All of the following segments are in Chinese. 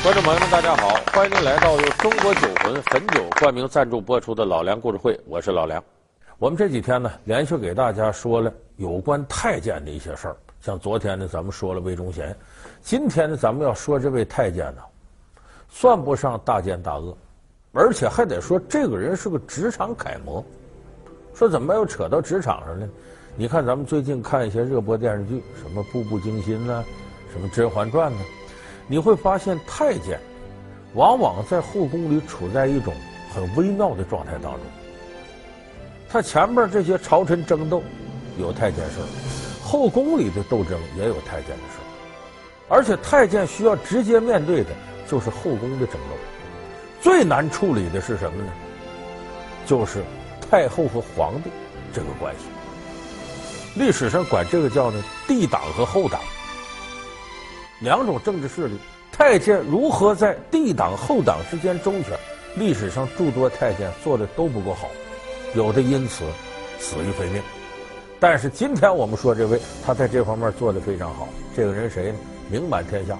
观众朋友们，大家好，欢迎您来到由中国酒魂汾酒冠名赞助播出的《老梁故事会》，我是老梁。我们这几天呢，连续给大家说了有关太监的一些事儿，像昨天呢，咱们说了魏忠贤，今天呢，咱们要说这位太监呢，算不上大奸大恶，而且还得说这个人是个职场楷模。说怎么又扯到职场上呢？你看咱们最近看一些热播电视剧，什么《步步惊心》呐，什么《甄嬛传》呢？你会发现，太监往往在后宫里处在一种很微妙的状态当中。他前面这些朝臣争斗有太监事儿，后宫里的斗争也有太监的事儿，而且太监需要直接面对的就是后宫的争斗。最难处理的是什么呢？就是太后和皇帝这个关系。历史上管这个叫呢帝党和后党。两种政治势力，太监如何在帝党后党之间周旋？历史上诸多太监做的都不够好，有的因此死于非命。但是今天我们说这位，他在这方面做的非常好。这个人谁呢？名满天下，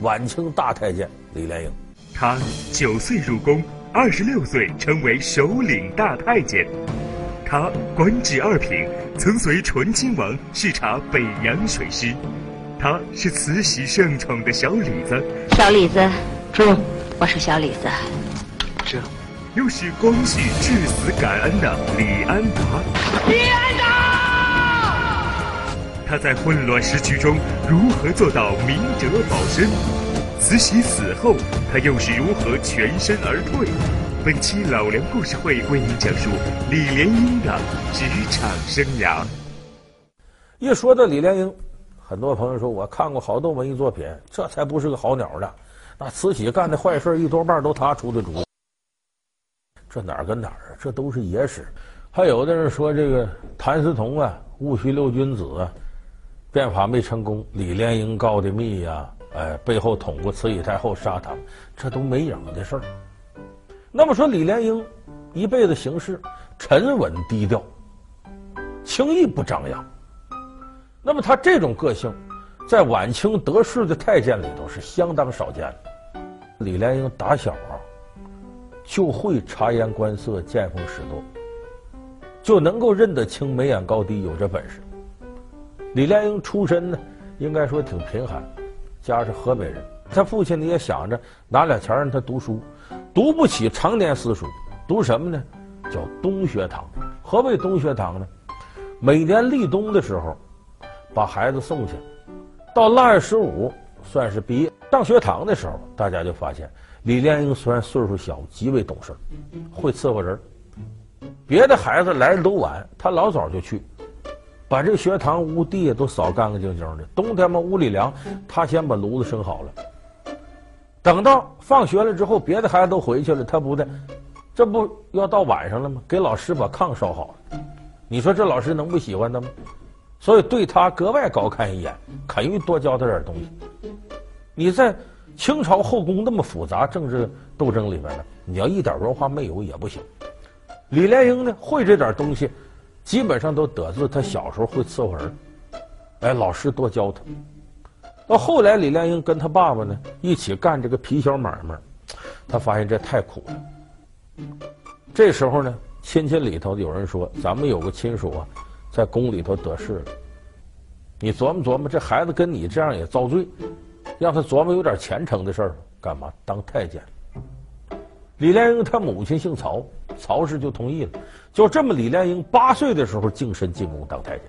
晚清大太监李莲英。他九岁入宫，二十六岁成为首领大太监。他官至二品，曾随醇亲王视察北洋水师。他是慈禧盛宠的小李子，小李子，这，我是小李子。这，又是光绪至死感恩的李安达。李安达！他在混乱时局中如何做到明哲保身？慈禧死后，他又是如何全身而退？本期老梁故事会为您讲述李莲英的职场生涯。一说到李莲英。很多朋友说，我看过好多文艺作品，这才不是个好鸟呢。那慈禧干的坏事一多半都他出的主意，这哪儿跟哪儿啊？这都是野史。还有的人说，这个谭嗣同啊，戊戌六君子啊，变法没成功，李莲英告的密呀，哎，背后捅过慈禧太后杀他，这都没影的事儿。那么说，李莲英一辈子行事沉稳低调，轻易不张扬。那么他这种个性，在晚清得势的太监里头是相当少见的。李莲英打小啊，就会察言观色、见风使舵，就能够认得清眉眼高低，有这本事。李莲英出身呢，应该说挺贫寒，家是河北人。他父亲呢也想着拿点钱让他读书，读不起常年私塾，读什么呢？叫冬学堂。何谓冬学堂呢？每年立冬的时候。把孩子送去，到腊月十五算是毕业。上学堂的时候，大家就发现李莲英虽然岁数小，极为懂事，会伺候人。别的孩子来的都晚，他老早就去，把这学堂屋地都扫干干净净的。冬天嘛，屋里凉，他先把炉子生好了。等到放学了之后，别的孩子都回去了，他不的，这不要到晚上了吗？给老师把炕烧好了。你说这老师能不喜欢他吗？所以对他格外高看一眼，肯于多教他点东西。你在清朝后宫那么复杂政治斗争里边呢，你要一点文化没有也不行。李莲英呢，会这点东西，基本上都得自他小时候会伺候人，哎，老师多教他。到后来，李莲英跟他爸爸呢一起干这个皮小买卖，他发现这太苦了。这时候呢，亲戚里头有人说，咱们有个亲属啊。在宫里头得势了，你琢磨琢磨，这孩子跟你这样也遭罪，让他琢磨有点前程的事儿，干嘛当太监？李莲英他母亲姓曹，曹氏就同意了。就这么，李莲英八岁的时候净身进宫当太监。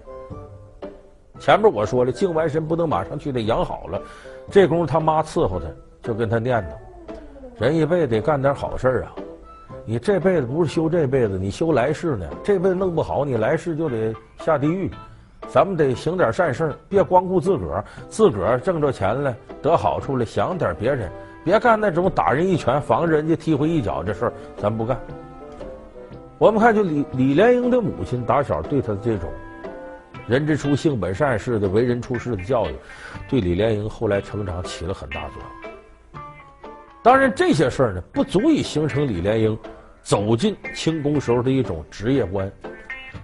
前面我说了，净完身不能马上去，得养好了。这功夫他妈伺候他，就跟他念叨：人一辈子得干点好事啊。你这辈子不是修这辈子，你修来世呢。这辈子弄不好，你来世就得下地狱。咱们得行点善事，别光顾自个儿，自个儿挣着钱了，得好处了，想点别人，别干那种打人一拳防着人家踢回一脚这事儿，咱不干。我们看，就李李莲英的母亲打小对他的这种“人之初，性本善”式的为人处事的教育，对李莲英后来成长起了很大作用。当然，这些事儿呢，不足以形成李莲英走进清宫时候的一种职业观。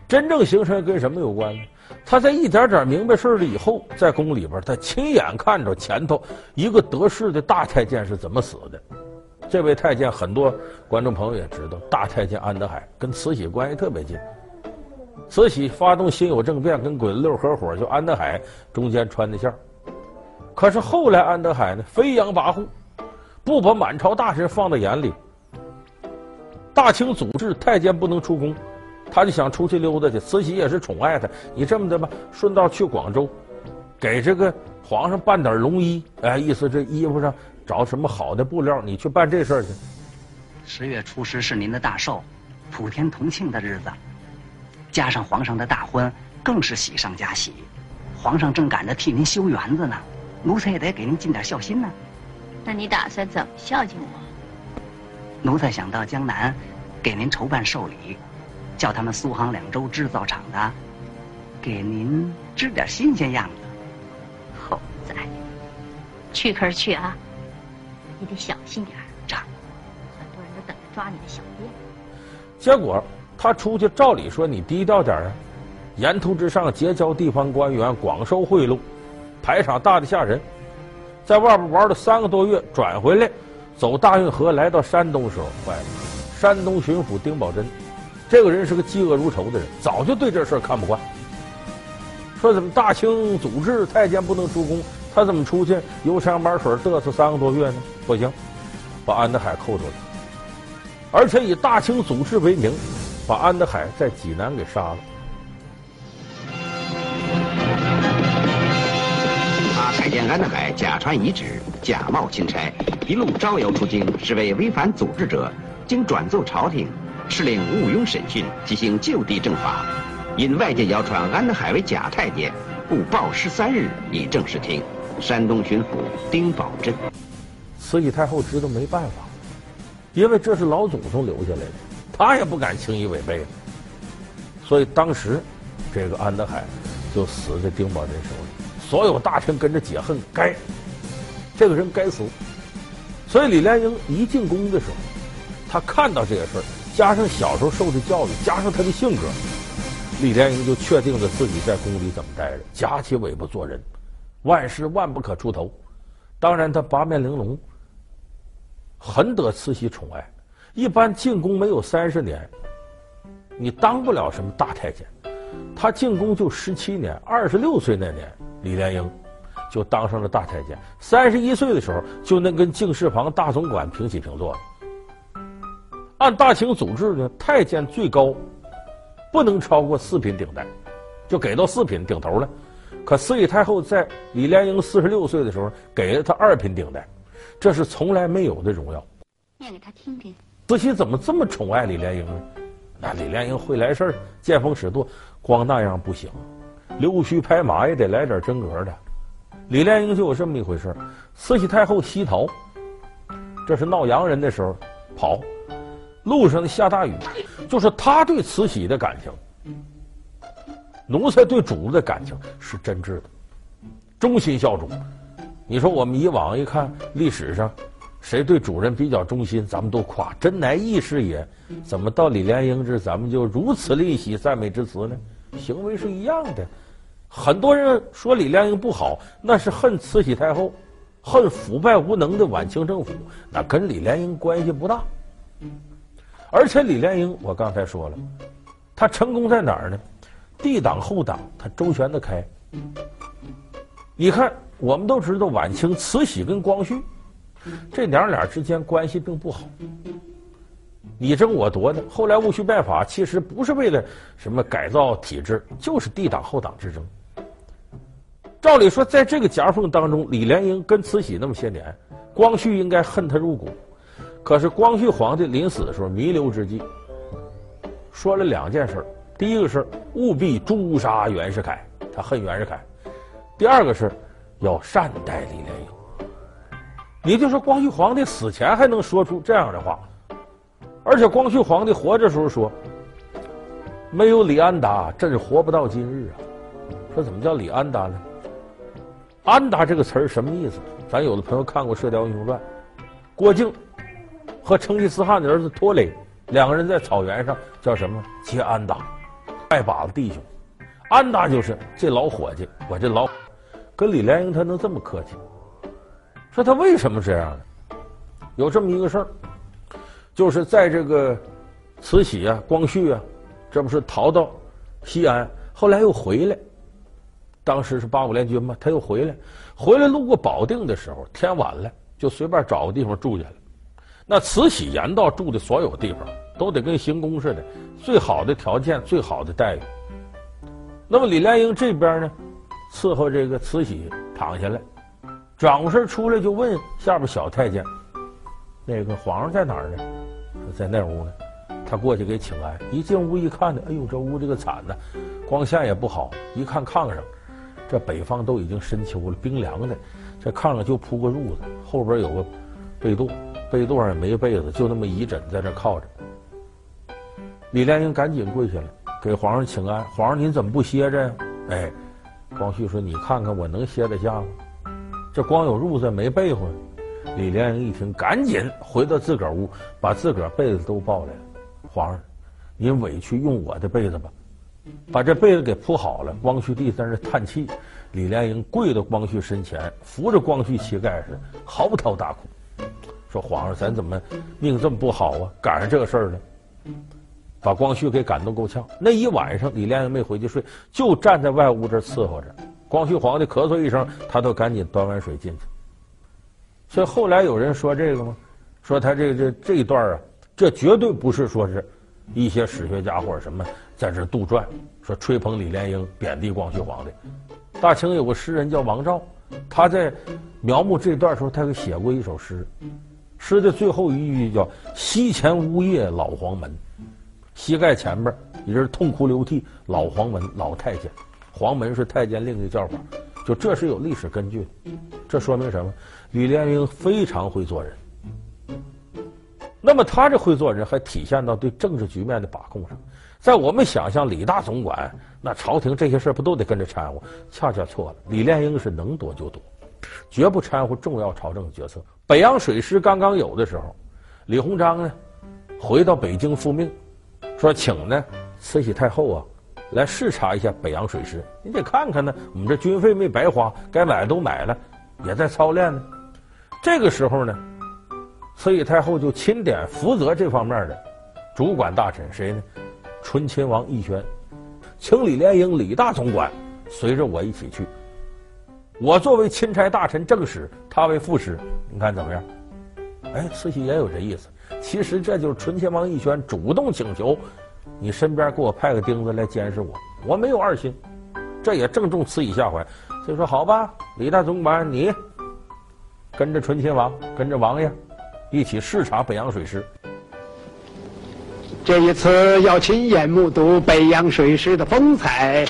真正形成跟什么有关呢？他在一点点明白事了以后，在宫里边，他亲眼看着前头一个得势的大太监是怎么死的。这位太监，很多观众朋友也知道，大太监安德海跟慈禧关系特别近。慈禧发动辛酉政变，跟鬼子六合伙，就安德海中间穿的线。可是后来安德海呢，飞扬跋扈，不把满朝大臣放在眼里。大清祖制，太监不能出宫。他就想出去溜达去，慈禧也是宠爱他。你这么的吧，顺道去广州，给这个皇上办点龙衣。哎，意思这衣服上找什么好的布料，你去办这事去。十月初十是您的大寿，普天同庆的日子，加上皇上的大婚，更是喜上加喜。皇上正赶着替您修园子呢，奴才也得给您尽点孝心呢。那你打算怎么孝敬我？奴才想到江南，给您筹办寿礼。叫他们苏杭两州制造厂的，给您织点新鲜样子。猴崽，去可是去啊，你得小心点儿。这很多人都等着抓你的小辫。结果他出去，照理说你低调点啊，沿途之上结交地方官员，广收贿赂，排场大的吓人。在外边玩了三个多月，转回来，走大运河来到山东时候，坏了，山东巡抚丁宝桢。这个人是个嫉恶如仇的人，早就对这事儿看不惯。说怎么大清祖制太监不能出宫，他怎么出去游山玩水嘚瑟三个多月呢？不行，把安德海扣住了，而且以大清祖制为名，把安德海在济南给杀了。他太监安德海假传遗旨，假冒钦差，一路招摇出京，是为违反祖制者，经转奏朝廷。敕令毋庸审讯，即行就地正法。因外界谣传安德海为假太监，故报失三日以正视听。山东巡抚丁宝珍，慈禧太后知道没办法，因为这是老祖宗留下来的，他也不敢轻易违背。所以当时，这个安德海就死在丁宝珍手里，所有大臣跟着解恨，该这个人该死。所以李莲英一进宫的时候，他看到这个事儿。加上小时候受的教育，加上他的性格，李莲英就确定了自己在宫里怎么待着，夹起尾巴做人，万事万不可出头。当然，他八面玲珑，很得慈禧宠爱。一般进宫没有三十年，你当不了什么大太监。他进宫就十七年，二十六岁那年，李莲英就当上了大太监。三十一岁的时候，就能跟敬事房大总管平起平坐了。按大清祖制呢，太监最高不能超过四品顶戴，就给到四品顶头了。可慈禧太后在李莲英四十六岁的时候，给了他二品顶戴，这是从来没有的荣耀。念给他听听。慈禧怎么这么宠爱李莲英呢？那李莲英会来事儿，见风使舵，光那样不行，溜须拍马也得来点真格的。李莲英就有这么一回事：慈禧太后西逃，这是闹洋人的时候跑。路上下大雨，就是他对慈禧的感情，奴才对主子的感情是真挚的，忠心效忠。你说我们以往一看历史上，谁对主人比较忠心，咱们都夸真乃义士也。怎么到李莲英这，咱们就如此吝惜赞美之词呢？行为是一样的。很多人说李莲英不好，那是恨慈禧太后，恨腐败无能的晚清政府，那跟李莲英关系不大。而且李莲英，我刚才说了，他成功在哪儿呢？帝党后党，他周旋得开。你看，我们都知道晚清慈禧跟光绪这娘俩之间关系并不好，你争我夺的。后来戊戌变法，其实不是为了什么改造体制，就是帝党后党之争。照理说，在这个夹缝当中，李莲英跟慈禧那么些年，光绪应该恨他入骨。可是光绪皇帝临死的时候弥留之际，说了两件事。第一个是务必诛杀袁世凯，他恨袁世凯；第二个是要善待李莲英。你就是说光绪皇帝死前还能说出这样的话，而且光绪皇帝活着时候说：“没有李安达，朕活不到今日啊。”说怎么叫李安达呢？安达这个词儿什么意思？咱有的朋友看过《射雕英雄传》，郭靖。和成吉思汗的儿子拖雷两个人在草原上叫什么？结安达，拜把子弟兄。安达就是这老伙计，我这老跟李莲英他能这么客气？说他为什么这样呢？有这么一个事儿，就是在这个慈禧啊、光绪啊，这不是逃到西安，后来又回来。当时是八国联军嘛，他又回来，回来路过保定的时候，天晚了，就随便找个地方住下了。那慈禧沿道住的所有地方都得跟行宫似的，最好的条件，最好的待遇。那么李莲英这边呢，伺候这个慈禧躺下来，转过身出来就问下边小太监：“那个皇上在哪儿呢？”在那屋呢。他过去给请安，一进屋一看呢，哎呦，这屋这个惨呐，光线也不好，一看炕上。这北方都已经深秋了，冰凉的，这炕上就铺个褥子，后边有个被垛，被垛上也没被子，就那么一枕在这靠着。李莲英赶紧跪下来给皇上请安，皇上您怎么不歇着呀？哎，光绪说：“你看看我能歇得下吗？这光有褥子没被子。”李莲英一听，赶紧回到自个儿屋，把自个儿被子都抱来了。皇上，您委屈用我的被子吧。把这被子给铺好了，光绪帝在那叹气，李莲英跪到光绪身前，扶着光绪膝盖时嚎啕大哭，说：“皇上，咱怎么命这么不好啊？赶上这个事儿了。”把光绪给感动够呛。那一晚上，李莲英没回去睡，就站在外屋这伺候着。光绪皇帝咳嗽一声，他都赶紧端碗水进去。所以后来有人说这个吗？说他这、这这一段啊，这绝对不是说是。一些史学家或者什么在这杜撰，说吹捧李莲英，贬低光绪皇帝。大清有个诗人叫王照，他在描摹这段时候，他给写过一首诗，诗的最后一句叫“膝前呜咽老黄门”，膝盖前边一人痛哭流涕，老黄门老太监，黄门是太监令的叫法，就这是有历史根据的。这说明什么？李莲英非常会做人。那么他这会做人，还体现到对政治局面的把控上。在我们想象，李大总管那朝廷这些事不都得跟着掺和？恰恰错了。李莲英是能躲就躲，绝不掺和重要朝政决策。北洋水师刚刚有的时候，李鸿章呢回到北京复命，说请呢慈禧太后啊来视察一下北洋水师。你得看看呢，我们这军费没白花，该买的都买了，也在操练呢。这个时候呢。慈禧太后就钦点负责这方面的主管大臣谁呢？醇亲王奕轩，请李莲英李大总管随着我一起去。我作为钦差大臣正使，他为副使，你看怎么样？哎，慈禧也有这意思。其实这就是醇亲王奕轩主动请求你身边给我派个钉子来监视我，我没有二心。这也正中慈禧下怀，所以说好吧，李大总管你跟着醇亲王，跟着王爷。一起视察北洋水师。这一次要亲眼目睹北洋水师的风采。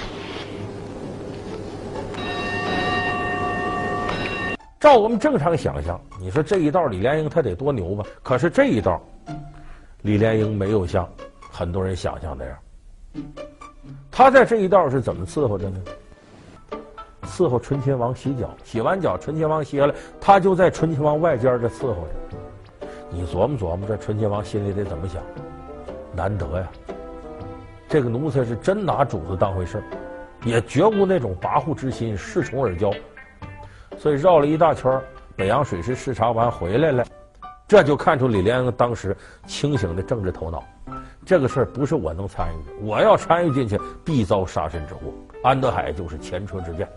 照我们正常想象，你说这一道李莲英他得多牛吧？可是这一道，李莲英没有像很多人想象那样。他在这一道是怎么伺候着呢？伺候醇亲王洗脚，洗完脚，醇亲王歇了，他就在醇亲王外间这伺候着。你琢磨琢磨，这醇亲王心里得怎么想？难得呀，这个奴才是真拿主子当回事儿，也绝无那种跋扈之心，恃宠而骄。所以绕了一大圈，北洋水师视察完回来了，这就看出李莲英当时清醒的政治头脑。这个事儿不是我能参与的，我要参与进去，必遭杀身之祸。安德海就是前车之鉴。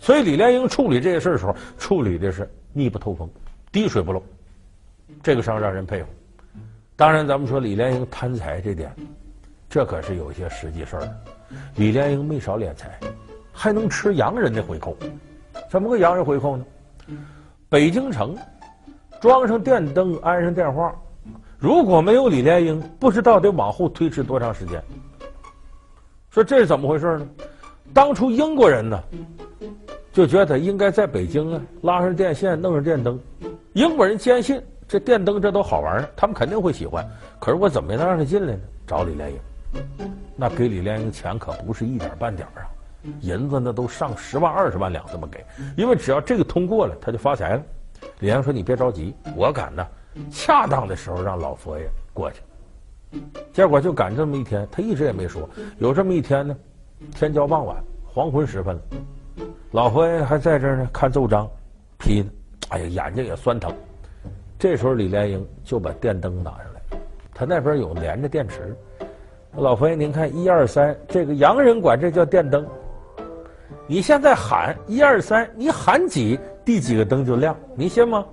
所以李莲英处理这些事儿的时候，处理的是密不透风，滴水不漏。这个上让人佩服。当然，咱们说李莲英贪财这点，这可是有些实际事儿。李莲英没少敛财，还能吃洋人的回扣。怎么个洋人回扣呢？北京城装上电灯，安上电话，如果没有李莲英，不知道得往后推迟多长时间。说这是怎么回事呢？当初英国人呢，就觉得应该在北京啊拉上电线，弄上电灯。英国人坚信。这电灯这都好玩呢，他们肯定会喜欢。可是我怎么能让他进来呢？找李莲英，那给李莲英钱可不是一点半点啊，银子那都上十万二十万两这么给。因为只要这个通过了，他就发财了。李莲英说：“你别着急，我敢呢，恰当的时候让老佛爷过去。”结果就赶这么一天，他一直也没说。有这么一天呢，天将傍晚，黄昏时分了，老佛爷还在这儿呢，看奏章，批呢，哎呀，眼睛也酸疼。这时候李莲英就把电灯拿上来，他那边有连着电池。老佛爷，您看一二三，这个洋人管这叫电灯。你现在喊一二三，你喊几，第几个灯就亮，你信吗？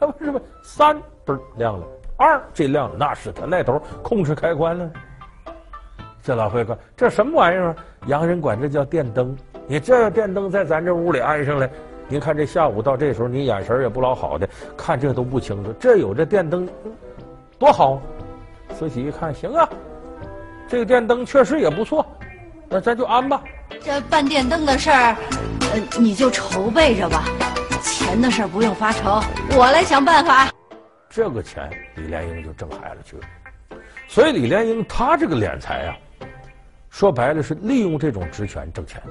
他不是吧？三嘣亮了，二这亮了，那是他那头控制开关了。这老佛爷说：“这什么玩意儿啊？洋人管这叫电灯。你这电灯在咱这屋里安上来，您看这下午到这时候，你眼神也不老好的，看这都不清楚。这有这电灯，多好！”慈禧一看，行啊。这个电灯确实也不错，那咱就安吧。这办电灯的事儿，呃，你就筹备着吧。钱的事儿不用发愁，我来想办法。这个钱，李莲英就挣海了去了。所以李莲英她这个敛财啊，说白了是利用这种职权挣钱。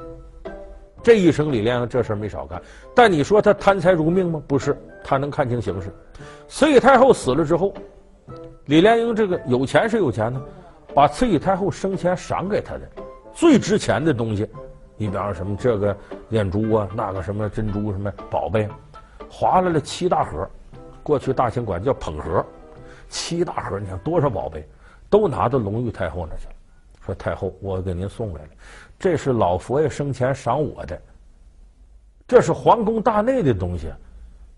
这一生李莲英这事没少干，但你说她贪财如命吗？不是，她能看清形势。慈禧太后死了之后，李莲英这个有钱是有钱呢。把慈禧太后生前赏给她的最值钱的东西，你比方说什么这个念珠啊，那个什么珍珠什么宝贝，划来了七大盒，过去大清管叫捧盒，七大盒，你看多少宝贝，都拿到隆裕太后那去了。说太后，我给您送来了，这是老佛爷生前赏我的，这是皇宫大内的东西，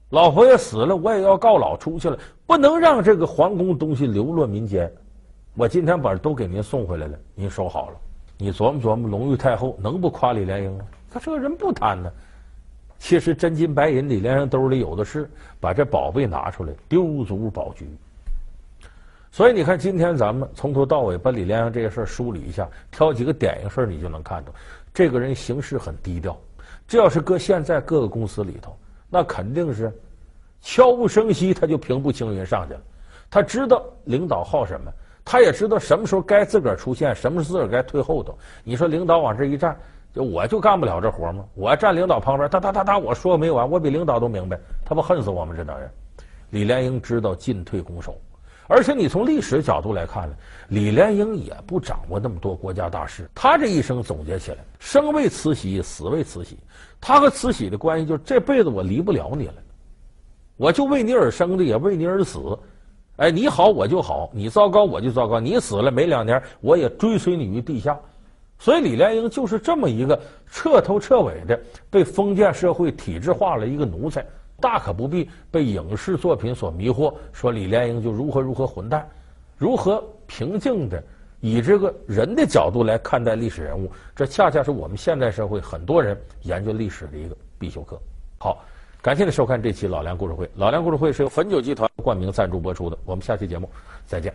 老佛爷死了，我也要告老出去了，不能让这个皇宫东西流落民间。我今天把都给您送回来了，您收好了。你琢磨琢磨，隆裕太后能不夸李莲英吗？他这个人不贪呢。其实真金白银，李莲英兜里有的是，把这宝贝拿出来，丢足宝局。所以你看，今天咱们从头到尾把李莲英这些事儿梳理一下，挑几个典型事儿，你就能看到，这个人行事很低调。这要是搁现在各个公司里头，那肯定是悄无声息，他就平步青云上去了。他知道领导好什么。他也知道什么时候该自个儿出现，什么时候自个儿该退后头。你说领导往这一站，就我就干不了这活吗？我站领导旁边，哒哒哒哒，我说没完，我比领导都明白，他不恨死我们这等人？李莲英知道进退攻守，而且你从历史角度来看呢，李莲英也不掌握那么多国家大事。他这一生总结起来，生为慈禧，死为慈禧。他和慈禧的关系就是这辈子我离不了你了，我就为你而生的，也为你而死。哎，你好我就好，你糟糕我就糟糕。你死了没两年，我也追随你于地下。所以李莲英就是这么一个彻头彻尾的被封建社会体制化了一个奴才，大可不必被影视作品所迷惑，说李莲英就如何如何混蛋。如何平静的以这个人的角度来看待历史人物，这恰恰是我们现代社会很多人研究历史的一个必修课。好。感谢您收看这期老梁故事会。老梁故事会是由汾酒集团冠名赞助播出的。我们下期节目再见。